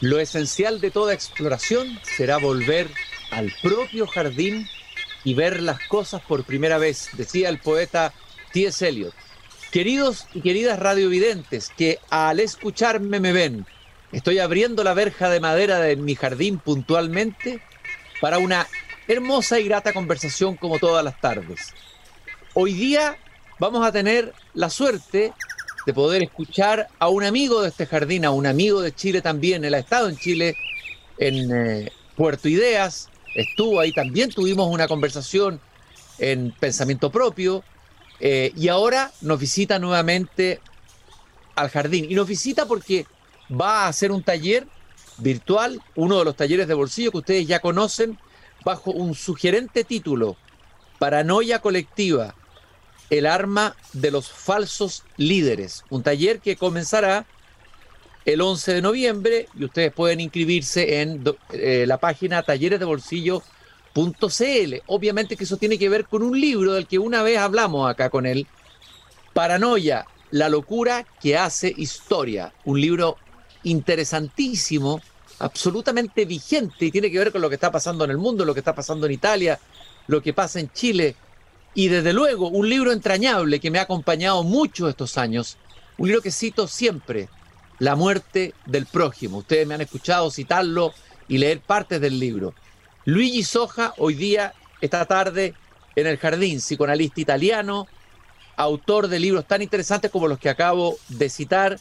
Lo esencial de toda exploración será volver al propio jardín y ver las cosas por primera vez, decía el poeta T.S. Eliot. Queridos y queridas radiovidentes que al escucharme me ven, estoy abriendo la verja de madera de mi jardín puntualmente para una hermosa y grata conversación como todas las tardes. Hoy día vamos a tener la suerte de poder escuchar a un amigo de este jardín, a un amigo de Chile también. Él ha estado en Chile, en eh, Puerto Ideas, estuvo ahí también, tuvimos una conversación en Pensamiento Propio, eh, y ahora nos visita nuevamente al jardín. Y nos visita porque va a hacer un taller virtual, uno de los talleres de bolsillo que ustedes ya conocen, bajo un sugerente título, Paranoia Colectiva, el arma de los falsos líderes, un taller que comenzará el 11 de noviembre y ustedes pueden inscribirse en eh, la página talleresdebolsillo.cl. Obviamente que eso tiene que ver con un libro del que una vez hablamos acá con él, Paranoia, la locura que hace historia, un libro interesantísimo, absolutamente vigente y tiene que ver con lo que está pasando en el mundo, lo que está pasando en Italia, lo que pasa en Chile, y desde luego, un libro entrañable que me ha acompañado mucho estos años, un libro que cito siempre, La muerte del prójimo. Ustedes me han escuchado citarlo y leer partes del libro. Luigi Soja, hoy día, esta tarde, en el jardín, psicoanalista italiano, autor de libros tan interesantes como los que acabo de citar,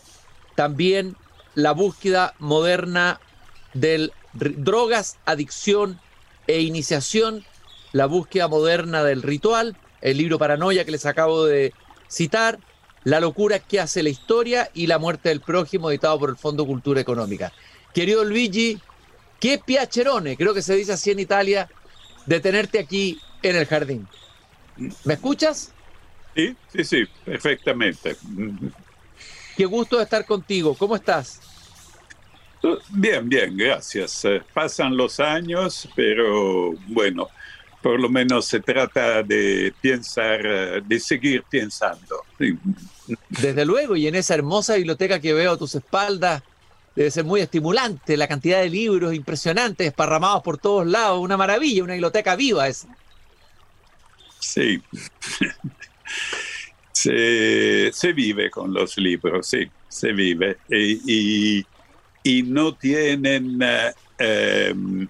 también la búsqueda moderna del drogas, adicción e iniciación, la búsqueda moderna del ritual, el libro Paranoia que les acabo de citar, La locura que hace la historia y La muerte del prójimo, editado por el Fondo Cultura Económica. Querido Luigi, qué piacherone, creo que se dice así en Italia, de tenerte aquí en el jardín. ¿Me escuchas? Sí, sí, sí, perfectamente. Qué gusto estar contigo. ¿Cómo estás? Bien, bien, gracias. Eh, pasan los años, pero bueno, por lo menos se trata de pensar, eh, de seguir pensando. Desde luego, y en esa hermosa biblioteca que veo a tus espaldas, debe ser muy estimulante, la cantidad de libros impresionantes, esparramados por todos lados, una maravilla, una biblioteca viva esa. Sí. se, vive con los libros, sí, se vive. Y, no tienen eh, em,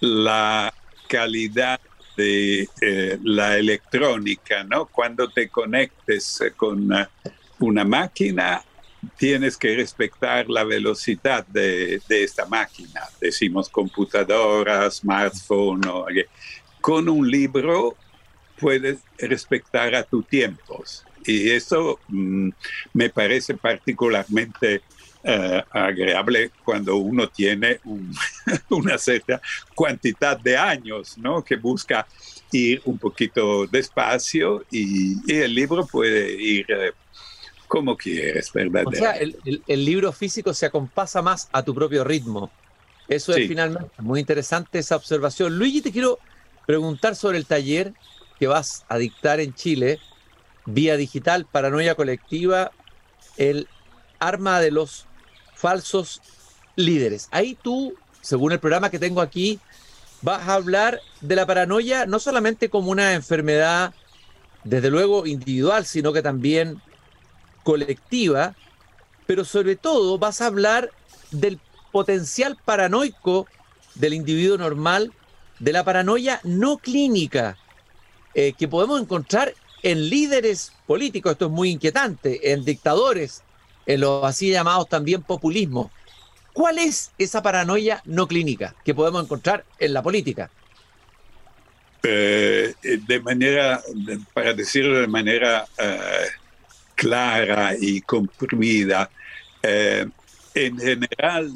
la calidad de eh, la electrónica, ¿no? Cuando te conectes con una máquina, tienes que respetar la velocidad de, esta máquina. Decimos computadora, smartphone. Con un libro puedes respetar a tus tiempos. Y eso mm, me parece particularmente eh, agradable cuando uno tiene una cierta cantidad de años, ¿no? Que busca ir un poquito despacio y, el libro puede ir eh, como quieres, ¿verdad? O sea, el, libro físico se acompasa más a tu propio ritmo. Eso es finalmente muy interesante esa observación. Luigi, te quiero preguntar sobre el taller que vas a dictar en Chile, vía digital, paranoia colectiva, el arma de los falsos líderes. Ahí tú, según el programa que tengo aquí, vas a hablar de la paranoia no solamente como una enfermedad, desde luego individual, sino que también colectiva, pero sobre todo vas a hablar del potencial paranoico del individuo normal, de la paranoia no clínica, eh, que podemos encontrar en líderes políticos, esto es muy inquietante, en dictadores, en los así llamados también populismo. ¿Cuál es esa paranoia no clínica que podemos encontrar en la política? Eh, de manera, para decirlo de manera eh, clara y comprimida, eh, en general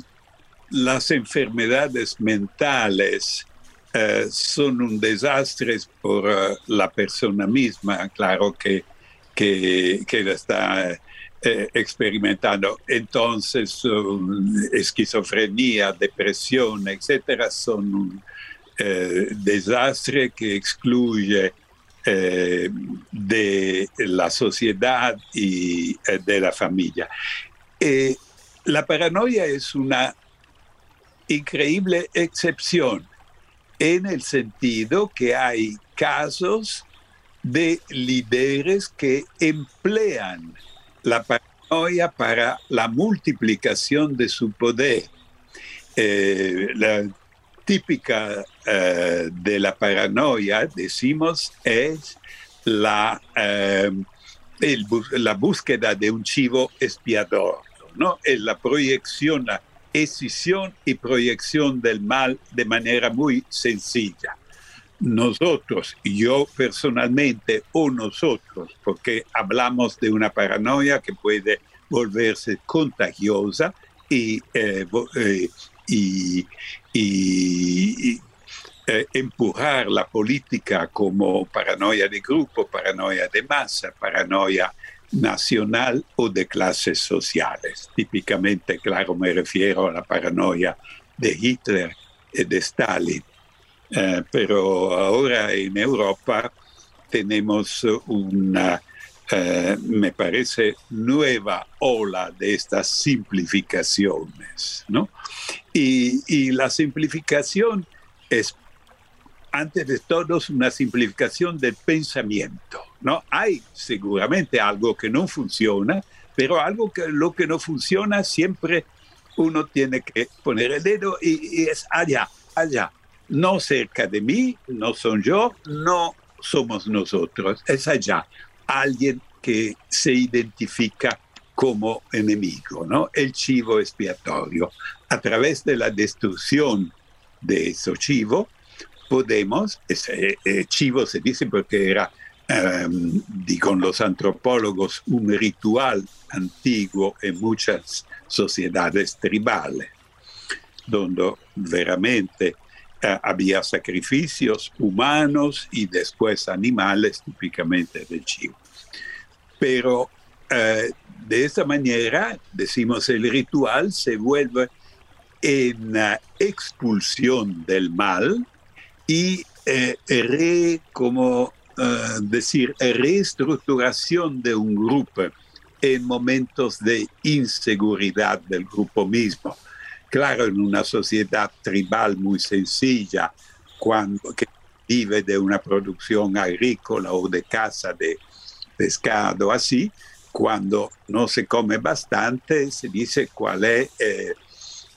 las enfermedades mentales son un desastre por la persona misma, claro que, que, que está eh, experimentando. Entonces, esquizofrenia, depresión, etcétera, son un eh, desastre que excluye eh, de la sociedad y de la familia. la paranoia es una increíble excepción en el sentido que hay casos de líderes que emplean la paranoia para la multiplicación de su poder. Eh, la típica eh, de la paranoia, decimos, es la, eh, la búsqueda de un chivo expiador, ¿no? Es la proyección, la escisión y proyección del mal de manera muy sencilla. Nosotros, yo personalmente o nosotros, porque hablamos de una paranoia que puede volverse contagiosa y, eh, eh, eh, empujar la política como paranoia de grupo, paranoia de masa, paranoia nacional o de clases sociales. Típicamente, claro, me refiero a la paranoia de Hitler y de Stalin. Eh, pero ahora en Europa tenemos una, eh, me parece, nueva ola de estas simplificaciones, ¿no? Y, y la simplificación es antes de todo una simplificación del pensamiento. ¿No? Hay seguramente algo que no funciona, pero algo que lo que no funciona siempre uno tiene que poner el dedo y, es allá, allá. No cerca de mí, no son yo, no somos nosotros, es allá. Alguien que se identifica como enemigo, ¿no? El chivo expiatorio. A través de la destrucción de ese chivo, podemos, ese eh, chivo se dice porque era, digan los antropólogos, un ritual antiguo en muchas sociedades tribales, donde veramente uh, había sacrificios humanos y después animales, típicamente de chivo. Pero uh, de esa manera, decimos, el ritual se vuelve en expulsión del mal, y eh, re, como eh, decir, reestructuración de un grupo en momentos de inseguridad del grupo mismo. Claro, en una sociedad tribal muy sencilla, cuando que vive de una producción agrícola o de caza de pescado, así, cuando no se come bastante, se dice cuál es eh,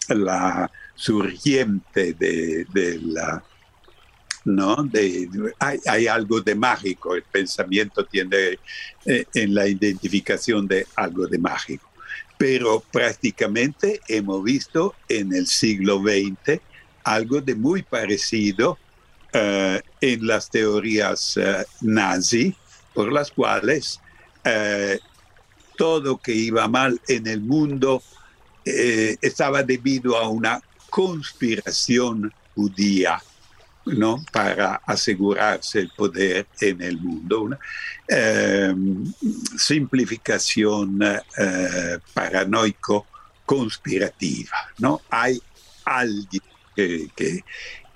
la surgiente de la ¿no? De, hay, algo de mágico, el pensamiento tiene eh, en la identificación de algo de mágico. Pero prácticamente hemos visto en el siglo XX algo de muy parecido eh, en las teorías uh, nazi, por las cuales todo que iba mal en el mundo estaba debido a una conspiración judía ¿no? para asegurarse el poder en el mundo. Una em, simplificación eh, paranoico conspirativa. ¿no? Hay alguien que...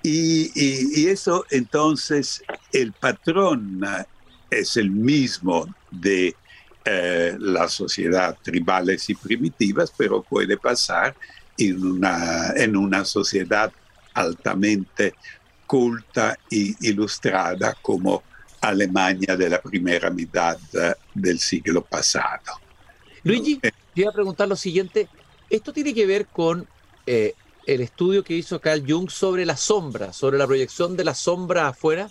y, eso entonces el patrón es el mismo de eh, la sociedad tribales y primitivas, pero puede pasar en una, en una sociedad altamente culta e ilustrada como Alemania de la primera mitad eh, del siglo pasado. Luigi, te iba a preguntar lo siguiente. Esto tiene que ver con eh, el estudio que hizo Carl Jung sobre la sombra, sobre la proyección de la sombra afuera.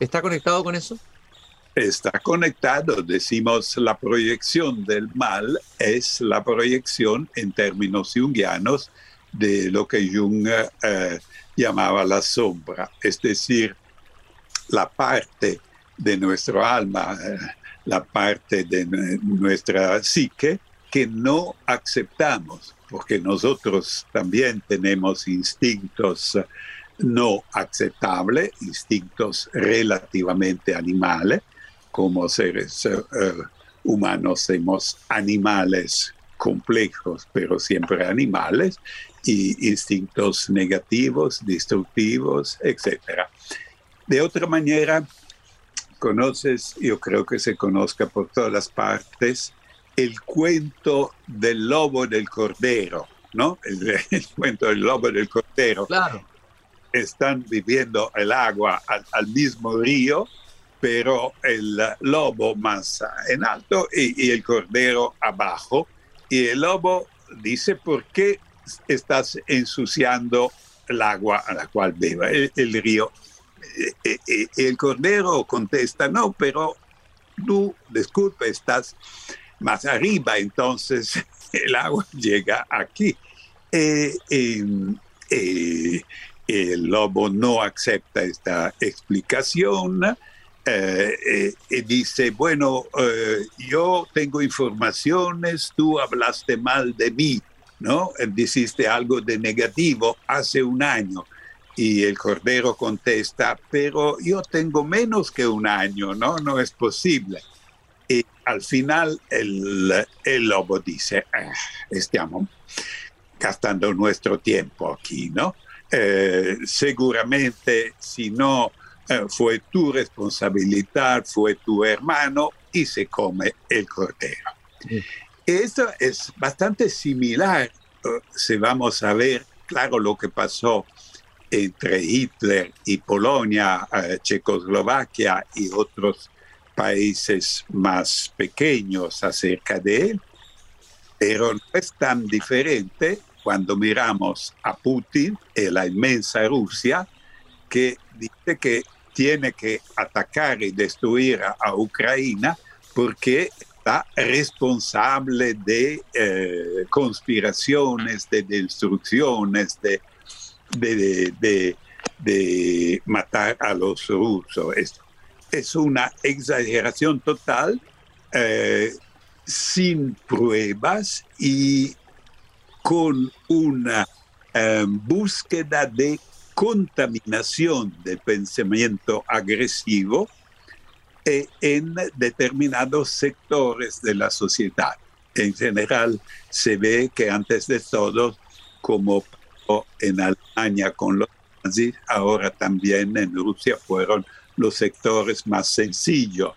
¿Está conectado con eso? Está conectado, decimos, la proyección del mal es la proyección en términos jungianos de lo que Jung eh, llamaba la sombra, es decir, la parte de nuestro alma, eh, la parte de nuestra psique que no aceptamos, porque nosotros también tenemos instintos no aceptables, instintos relativamente animales, como seres eh, humanos somos animales complejos, pero siempre animales, y instintos negativos, destructivos, etc. De otra manera, conoces, yo creo que se conozca por todas las partes, el cuento del lobo del cordero, ¿no? El, cuento del lobo del cordero. Claro. Están viviendo el agua al, mismo río, pero el lobo más en alto y, el cordero abajo. Y el lobo dice, ¿por qué estás ensuciando el agua a la cual beba el, río? Eh, eh, eh, el cordero contesta, no, pero tú, disculpe, estás más arriba, entonces el agua llega aquí. El lobo no acepta esta explicación y dice, bueno, yo tengo informaciones, tú hablaste mal de mí, ¿no? Dijiste algo de negativo hace un año. Y el cordero contesta, pero yo tengo menos que un año, ¿no? No es posible. Y al final el, lobo dice, ah, estamos gastando nuestro tiempo aquí, ¿no? Eh, seguramente si no eh, fue tu responsabilidad, fue tu hermano y se come el cordero. Esto es bastante similar, uh, si vamos a ver, claro, lo que pasó entre Hitler y Polonia, uh, Checoslovaquia y otros países más pequeños acerca de él, pero no es tan diferente cuando miramos a Putin y la inmensa Rusia, que dice que tiene que atacar y destruir a, Ucrania porque responsable de eh, conspiraciones, de destrucciones, de, de, de, matar a los rusos. Es una exageración total, eh, sin pruebas y con una eh, búsqueda de contaminación del pensamiento agresivo en determinados sectores de la sociedad. En general, se ve que antes de todo, como en Alemania con los nazis, ahora también en Rusia fueron los sectores más sencillos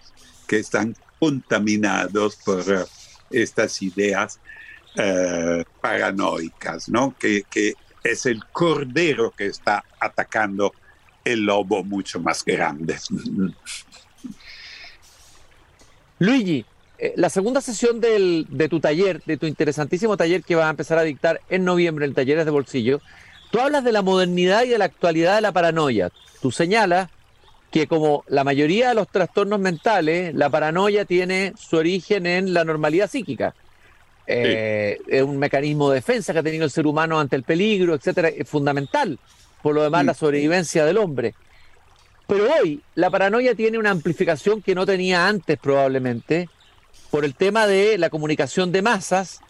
que están contaminados por eh, estas ideas eh, paranoicas, ¿no? Que, que, es el cordero que está atacando el lobo mucho más grande. Luigi, eh, la segunda sesión del, de tu taller, de tu interesantísimo taller que vas a empezar a dictar en noviembre, el Talleres de Bolsillo, tú hablas de la modernidad y de la actualidad de la paranoia. Tú señalas que como la mayoría de los trastornos mentales, la paranoia tiene su origen en la normalidad psíquica. Eh, es un mecanismo de defensa que ha tenido el ser humano ante el peligro, etcétera, es fundamental. Por lo demás, la sobrevivencia del hombre. Pero hoy la paranoia tiene una amplificación que no tenía antes probablemente por el tema de la comunicación de masas,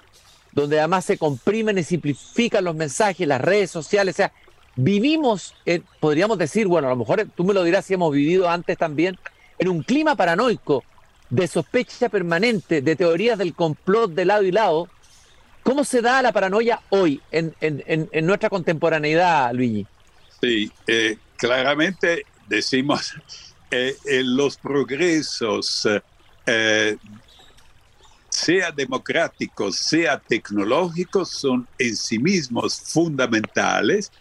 donde además se comprimen y simplifican los mensajes, las redes sociales, o sea, vivimos, podríamos decir, bueno, a lo mejor tú me lo dirás si hemos vivido antes también, en un clima paranoico, de sospecha permanente, de teorías del complot de lado y lado. ¿Cómo se da la paranoia hoy en, nuestra contemporaneidad, Luigi? Sí, eh, claramente decimos, eh, los progresos, eh, sea democráticos, sea tecnológicos, son en sí mismos fundamentales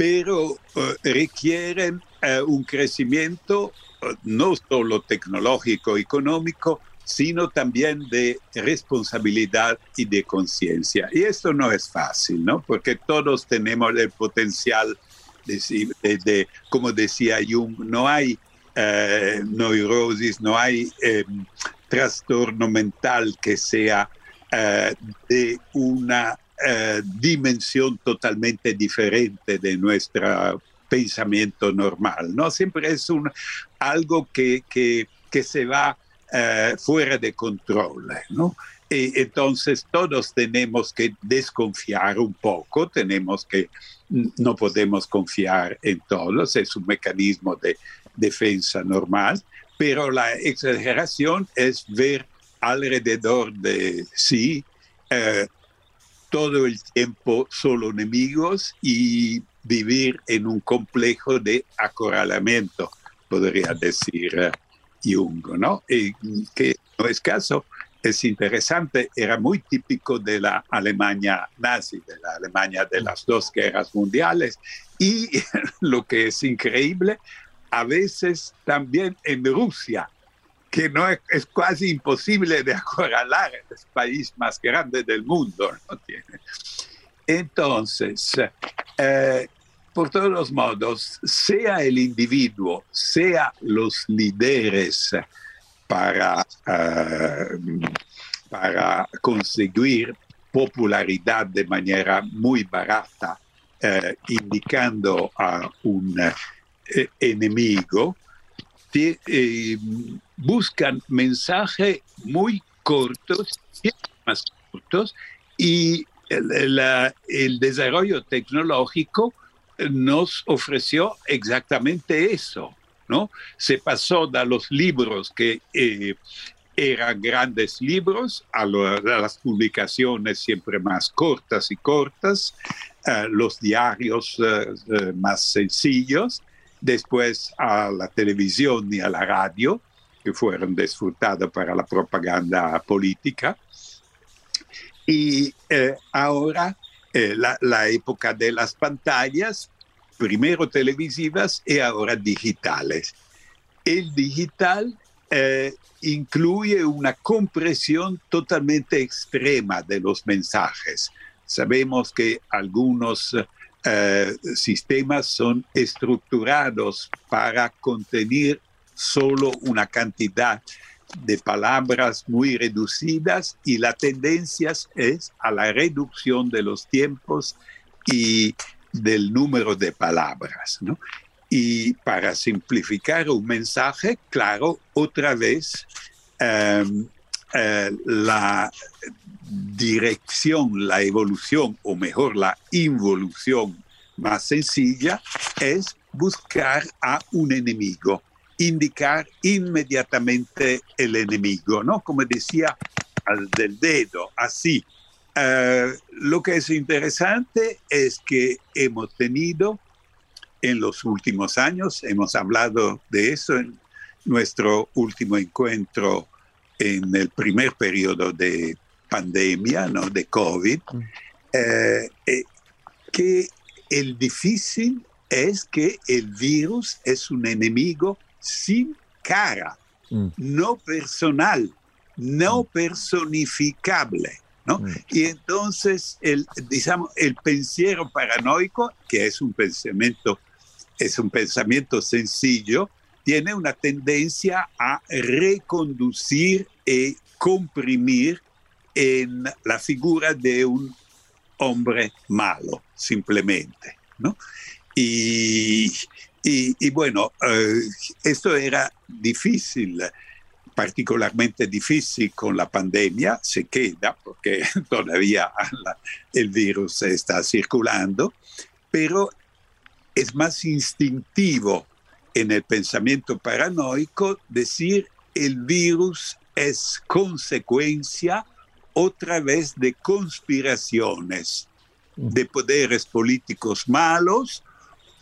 pero eh, requieren eh, un crecimiento eh, no solo tecnológico, económico, sino también de responsabilidad y de conciencia. Y esto no es fácil, ¿no? Porque todos tenemos el potencial de, como decía Jung, no hay neurosis, no hay trastorno mental que sea de una eh, dimensión totalmente diferente de nuestro pensamiento normal, ¿no? Siempre es un, algo que, que, que se va eh, fuera de control, ¿no? Entonces todos tenemos que desconfiar un poco, tenemos que, no podemos confiar en todos, es un mecanismo de defensa normal, pero la exageración es ver alrededor de sí eh, todo el tiempo solo enemigos y vivir en un complejo de acorralamiento, podría decir eh, Jung, ¿no? Y que no es caso es interesante, era muy típico de la Alemania nazi, de la Alemania de las dos guerras mundiales. Y lo que es increíble, a veces también en Rusia, que no es, casi imposible de acorralar, es el país más grande del mundo. ¿no? Entonces, eh, por todos los modos, sea el individuo, sea los líderes para, eh, para conseguir popularidad de manera muy barata, eh, indicando a un enemigo, buscan mensajes muy cortos, y el, desarrollo tecnológico nos ofreció exactamente eso, ¿no? Se pasó de los libros que eh, eran grandes libros a, las publicaciones siempre más cortas y cortas, los diarios eh, eh, más sencillos, después a la televisión y a la radio, que fueron disfrutados para la propaganda política. Y ahora la, época de las pantallas, primero televisivas y ahora digitales. El digital eh, incluye una compresión totalmente extrema de los mensajes. Sabemos que algunos sistemas son estructurados para contener solo una cantidad de palabras muy reducidas y la tendencia es a la reducción de los tiempos y del número de palabras. Y para simplificar un mensaje, claro, otra vez em, eh, la dirección, la evolución, o mejor, la involución más sencilla es buscar a un enemigo indicar inmediatamente el enemigo, ¿no? Como decía al del dedo, así. Eh, lo que es interesante es que hemos tenido en los últimos años, hemos hablado de eso en nuestro último encuentro en el primer periodo de pandemia, ¿no? de COVID, mm. eh, eh, que el difícil es que el virus es un enemigo sin cara, mm. no personal, no mm. personificable. ¿No? Mm. Y entonces el, digamos, el pensiero paranoico, que es un pensamiento, es un pensamiento sencillo, tiene una tendencia a reconducir y comprimir en la figura de un hombre malo, simplemente. ¿no? Y, y, bueno, eh, esto era difícil, particularmente difícil con la pandemia, se queda porque todavía el virus está circulando, pero es más instintivo en el pensamiento paranoico decir el virus es consecuencia otra vez de conspiraciones de poderes políticos malos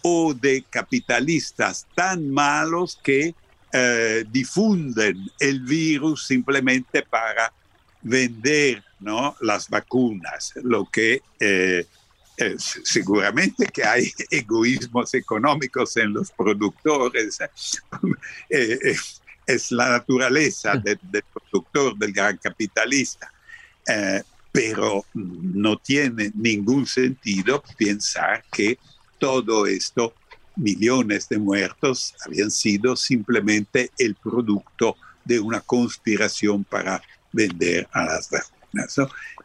o de capitalistas tan malos que eh, difunden el virus simplemente para vender ¿no? las vacunas, lo que eh, seguramente que hay egoísmos económicos en los productores, eh, es la naturaleza del productor, del gran capitalista, pero no tiene ningún sentido pensar que todo esto, millones de muertos, habían sido simplemente el producto de una conspiración para vender a las vacunas.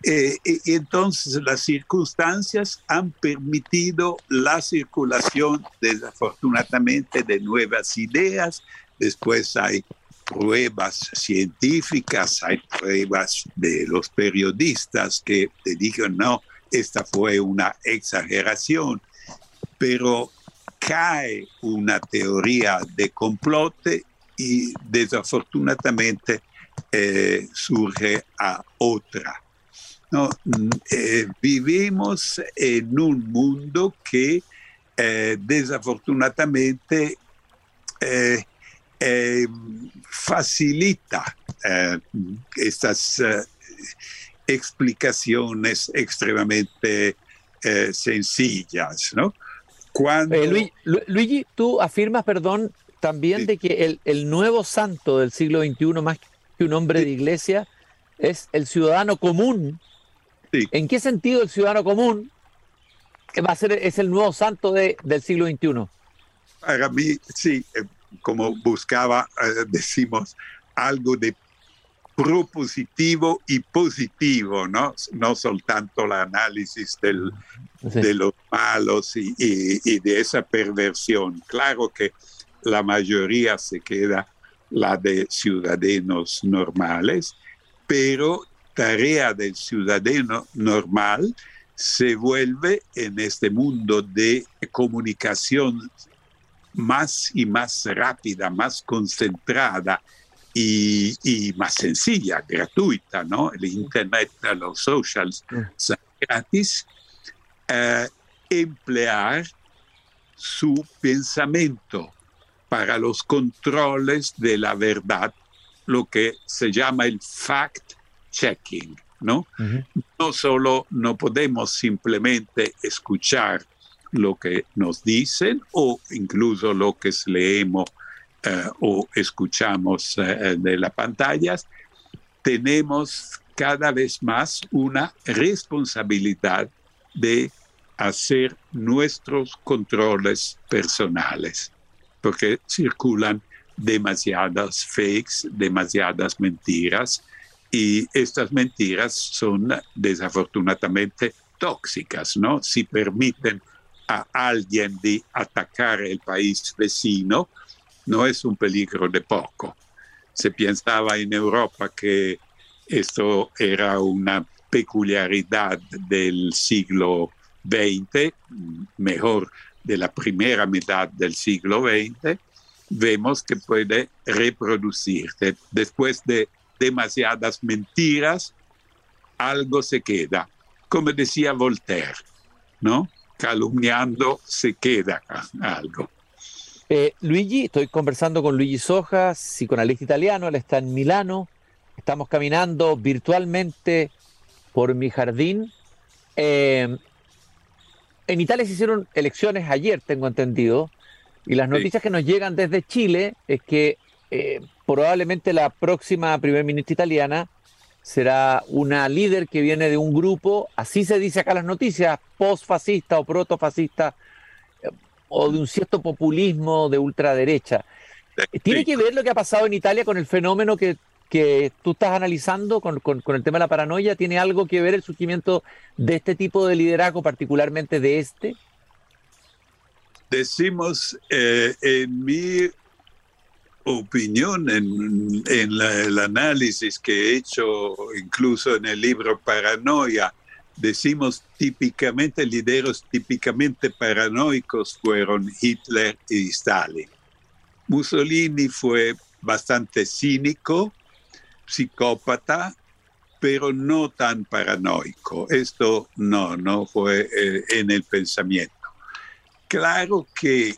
Eh, y entonces las circunstancias han permitido la circulación, desafortunadamente, de nuevas ideas. Después hay pruebas científicas, hay pruebas de los periodistas que te dijeron, no, esta fue una exageración pero cae una teoría de complote y desafortunadamente eh, surge a otra. ¿no? Eh, vivimos en un mundo que eh, desafortunadamente facilita estas explicaciones extremadamente sencillas, ¿no? Cuando... Luigi, tú afirmas, perdón, también de que el, el, nuevo santo del siglo XXI, más que un hombre de iglesia, es el ciudadano común. ¿En qué sentido el ciudadano común va a ser es el nuevo santo de, del siglo XXI? Para mí, sí, eh, como buscaba, eh, decimos, algo de propositivo y positivo, ¿no? No soltanto el análisis del, de los malos y, y, de esa perversión. Claro que la mayoría se queda la de ciudadanos normales, pero tarea del ciudadano normal se vuelve en este mundo de comunicación más y más rápida, más concentrada y, más sencilla, gratuita, ¿no? El Internet, los socials son gratis. Eh, emplear su pensamiento para los controles de la verdad, lo que se llama el fact-checking, ¿no? No solo no podemos simplemente escuchar lo que nos dicen o incluso lo que leemos o escuchamos eh, de las pantallas, tenemos cada vez más una responsabilidad de hacer nuestros controles personales porque circulan demasiadas fakes, demasiadas mentiras, y estas mentiras son desafortunadamente tóxicas, ¿no? Si permiten a alguien de atacar el país vecino, no es un peligro de poco. Se pensaba en Europa que esto era una peculiaridad del siglo XX, mejor de la primera mitad del siglo XX, vemos que puede reproducirse. Después de demasiadas mentiras, algo se queda. Como decía Voltaire, ¿no? Calumniando se queda algo. Eh, Luigi, estoy conversando con Luigi Sojas, psicoanalista italiano, él está en Milano. Estamos caminando virtualmente por mi jardín. Eh, en Italia se hicieron elecciones ayer, tengo entendido, y las noticias que nos llegan desde Chile es que eh, probablemente la próxima primer ministra italiana será una líder que viene de un grupo, así se dice acá las noticias, post-fascista o proto-fascista, o de un cierto populismo de ultraderecha. ¿Tiene que ver lo que ha pasado en Italia con el fenómeno que que tú estás analizando con, el tema de la paranoia tiene algo que ver el surgimiento de este tipo de liderazgo, particularmente de este? Decimos, eh, en mi opinión, en, el análisis que he hecho incluso en el libro Paranoia, decimos típicamente, lideros típicamente paranoicos fueron Hitler y Stalin. Mussolini fue bastante cínico, psicópata, pero no tan paranoico. Esto no, no fue eh, en el pensamiento. Claro que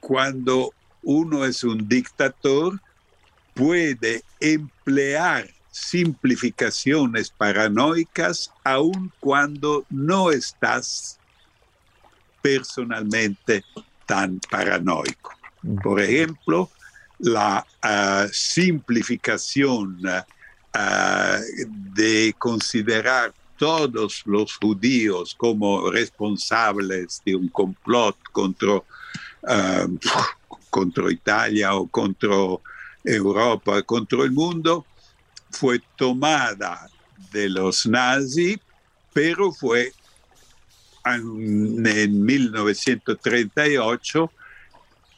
cuando uno es un dictador, puede emplear simplificaciones paranoicas aun cuando no estás personalmente tan paranoico. Por ejemplo, la ah, simplificación ah, de considerar todos los judíos como responsables de un complot contra, ah, contra Italia o contra Europa, contra el mundo, fue tomada de los nazis, pero fue en, en 1938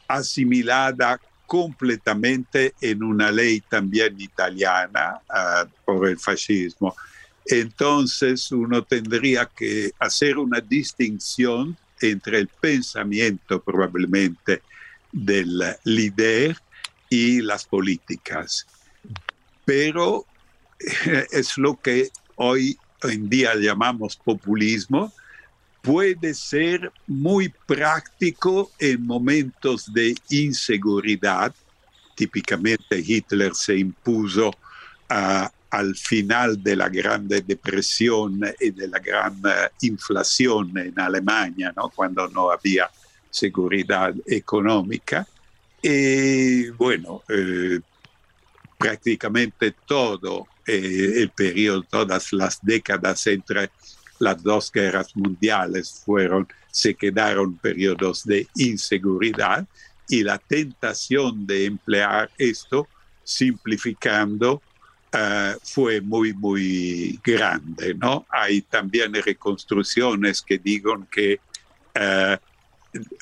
asimilada completamente en una ley también italiana uh, por el fascismo. Entonces uno tendría que hacer una distinción entre el pensamiento probablemente del líder y las políticas. Pero es lo que hoy en día llamamos populismo, puede ser muy práctico en momentos de inseguridad, típicamente Hitler se impuso al final de la Gran Depresión y de la gran inflación en Alemania, ¿no? cuando no había seguridad económica. Y bueno, eh, prácticamente todo eh, el periodo, todas las décadas entre las dos guerras mundiales fueron, se quedaron periodos de inseguridad y la tentación de emplear esto simplificando eh, fue muy, muy grande, ¿no? Hay también reconstrucciones que digan que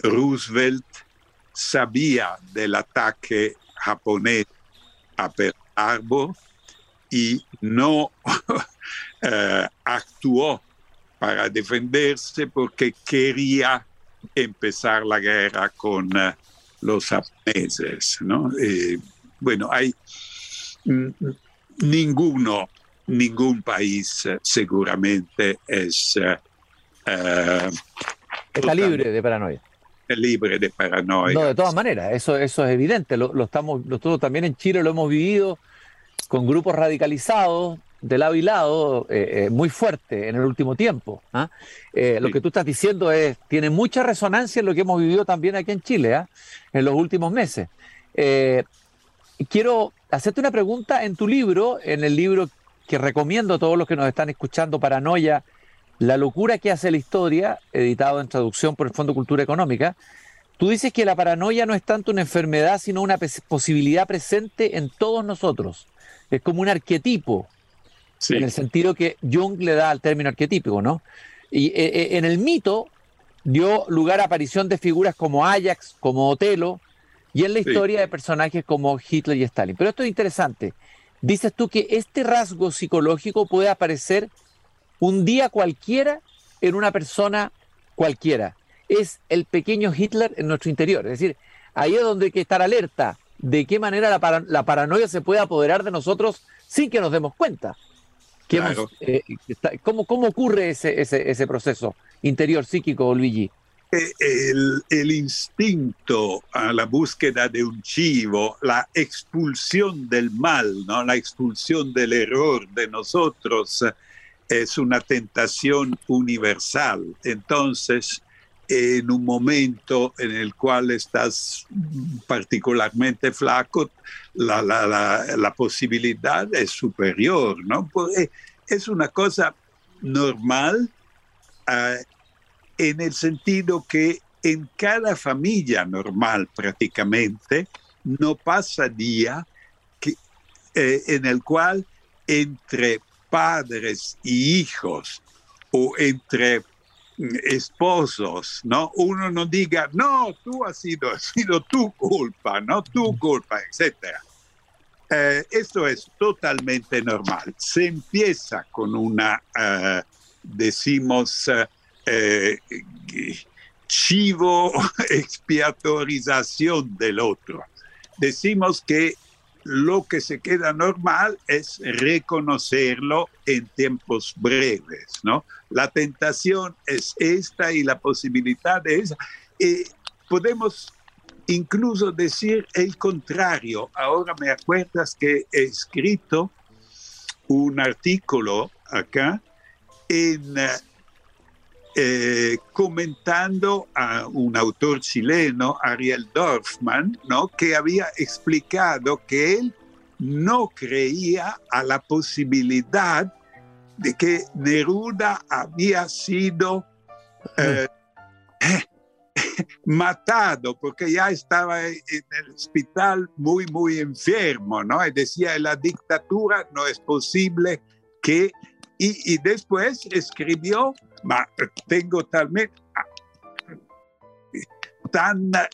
Roosevelt sabía del ataque japonés a Pearl Harbor y no eh, actuó para defenderse porque quería empezar la guerra con eh, los japoneses. ¿no? bueno, hay ninguno, ningún país eh, seguramente es Está libre de paranoia. Libre de paranoia. No, de todas maneras, eso, eso es evidente. Lo, estamos, nosotros también en Chile lo hemos vivido con grupos radicalizados de lado y lado eh, eh, muy fuerte en el último tiempo. ¿ah? Eh, lo que tú estás diciendo es, tiene mucha resonancia en lo que hemos vivido también aquí en Chile ¿ah? en los últimos meses. quiero hacerte una pregunta en tu libro, en el libro que recomiendo a todos los que nos están escuchando, Paranoia, la locura que hace la historia, editado en traducción por el Fondo Cultura Económica, tú dices que la paranoia no es tanto una enfermedad, sino una posibilidad presente en todos nosotros. Es como un arquetipo, en el sentido que Jung le da al término arquetípico, ¿no? Y eh, eh, en el mito dio lugar a aparición de figuras como Ajax, como Otelo, y en la historia de personajes como Hitler y Stalin. Pero esto es interesante. Dices tú que este rasgo psicológico puede aparecer un día cualquiera en una persona cualquiera. Es el pequeño Hitler en nuestro interior. Es decir, ahí es donde hay que estar alerta de qué manera la, paranoia se puede apoderar de nosotros sin que nos demos cuenta. Eh, ¿cómo, ocurre ese, ese, proceso interior psíquico, Luigi? Eh, el, el, instinto a la búsqueda de un chivo, la expulsión del mal, ¿no? la expulsión del error de nosotros, es una tentación universal. Entonces, en un momento en el cual estás particularmente flaco, la, posibilidad es superior, ¿no? Pues, es una cosa normal ah, en el sentido que en cada familia normal prácticamente no pasa día eh, en el cual entre padres y hijos o entre esposos, ¿no? Uno no diga, no, tú has sido, ha sido tu culpa, no tu culpa, etc. Eh, esto es totalmente normal. Se empieza con una, uh, decimos, uh, chivo expiatorización del otro. Decimos que lo que se queda normal es reconocerlo en tiempos breves, ¿no? La tentación es esta y la posibilidad esa. Eh, podemos incluso decir el contrario. Ahora me acuerdas que he escrito un artículo acá en eh, comentando a un autor chileno, Ariel Dorfman, ¿no? que había explicado que él no creía a la posibilidad de que Neruda había sido eh, matado porque ya estaba en el hospital muy, muy enfermo, ¿no? Y decía, la dictadura no es posible que... y después escribió ma tengo talmente tan eh,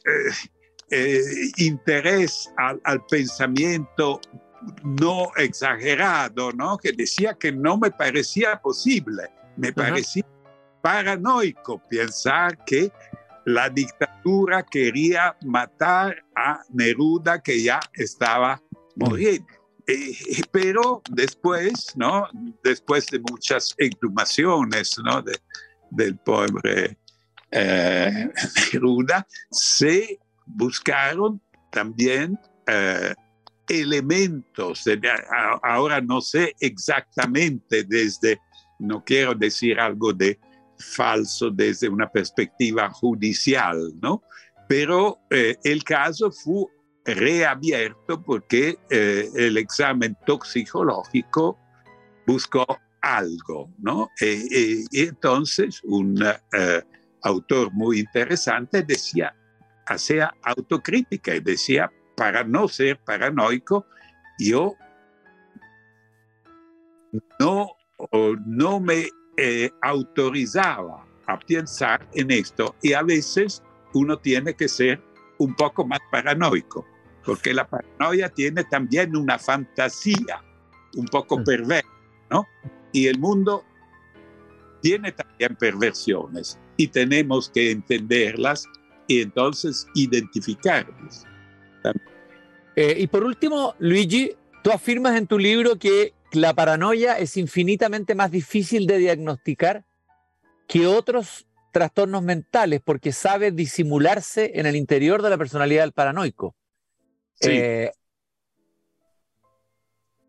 eh, interés al, pensamiento no exagerado, ¿no? Que decía que no me parecía posible, me parecía paranoico pensar que la dictadura quería matar a Neruda que ya estaba muriendo. Eh, pero después, ¿no? Después de muchas exhumaciones, ¿no? De, del pobre eh, Neruda, se buscaron también eh, elementos, ahora no sé exactamente desde, no quiero decir algo de falso desde una perspectiva judicial, ¿no? Pero eh, el caso fue reabierto porque eh, el examen toxicológico buscó algo, ¿no? y entonces un autor muy interesante decía, hacía autocrítica y decía, para no ser paranoico, yo no, no me eh, autorizaba a pensar en esto y a veces uno tiene que ser un poco más paranoico, porque la paranoia tiene también una fantasía un poco mm. perversa, ¿no? Y el mundo tiene también perversiones y tenemos que entenderlas y entonces identificarlas. Eh, y por último, Luigi, tú afirmas en tu libro que la paranoia es infinitamente más difícil de diagnosticar que otros trastornos mentales porque sabe disimularse en el interior de la personalidad del paranoico. Sí. Eh,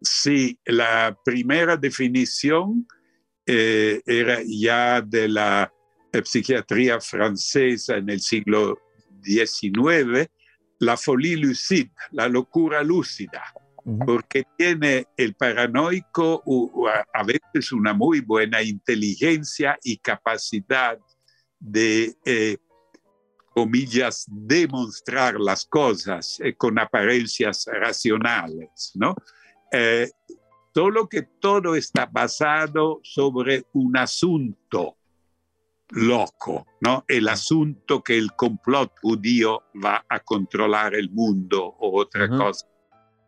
sí, la primera definición eh, era ya de la psiquiatría francesa en el siglo XIX, la folie lucide, la locura lúcida, porque tiene el paranoico a veces una muy buena inteligencia y capacidad de, eh, comillas, demostrar las cosas eh, con apariencias racionales, ¿no? Eh, solo que todo está basado sobre un asunto loco, ¿no? El asunto que el complot judío va a controlar el mundo o otra cosa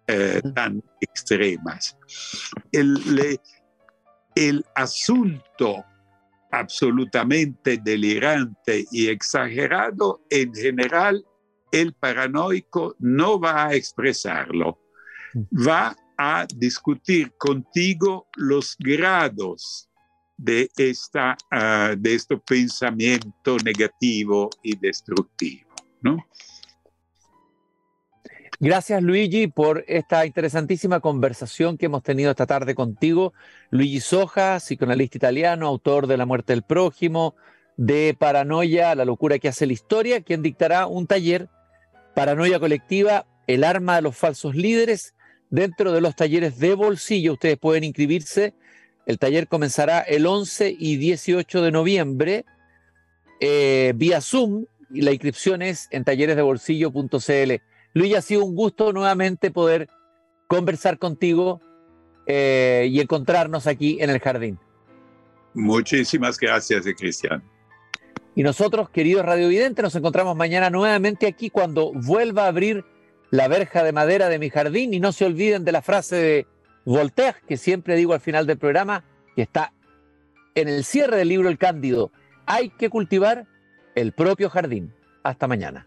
eh, tan extremas. El, el asunto absolutamente delirante y exagerado, en general, el paranoico no va a expresarlo, va a discutir contigo los grados de, esta, ah, de este pensamiento negativo y destructivo. ¿no? Gracias Luigi por esta interesantísima conversación que hemos tenido esta tarde contigo. Luigi Soja, psicoanalista italiano, autor de La muerte del prójimo, de Paranoia, la locura que hace la historia, quien dictará un taller, Paranoia colectiva, el arma de los falsos líderes, dentro de los talleres de bolsillo. Ustedes pueden inscribirse el taller comenzará el 11 y 18 de noviembre eh, vía Zoom y la inscripción es en talleresdebolsillo.cl. Luis, ha sido un gusto nuevamente poder conversar contigo eh, y encontrarnos aquí en el jardín. Muchísimas gracias, Cristian. Y nosotros, queridos radiovidentes, nos encontramos mañana nuevamente aquí cuando vuelva a abrir la verja de madera de mi jardín y no se olviden de la frase de Voltaire, que siempre digo al final del programa, que está en el cierre del libro El Cándido, hay que cultivar el propio jardín. Hasta mañana.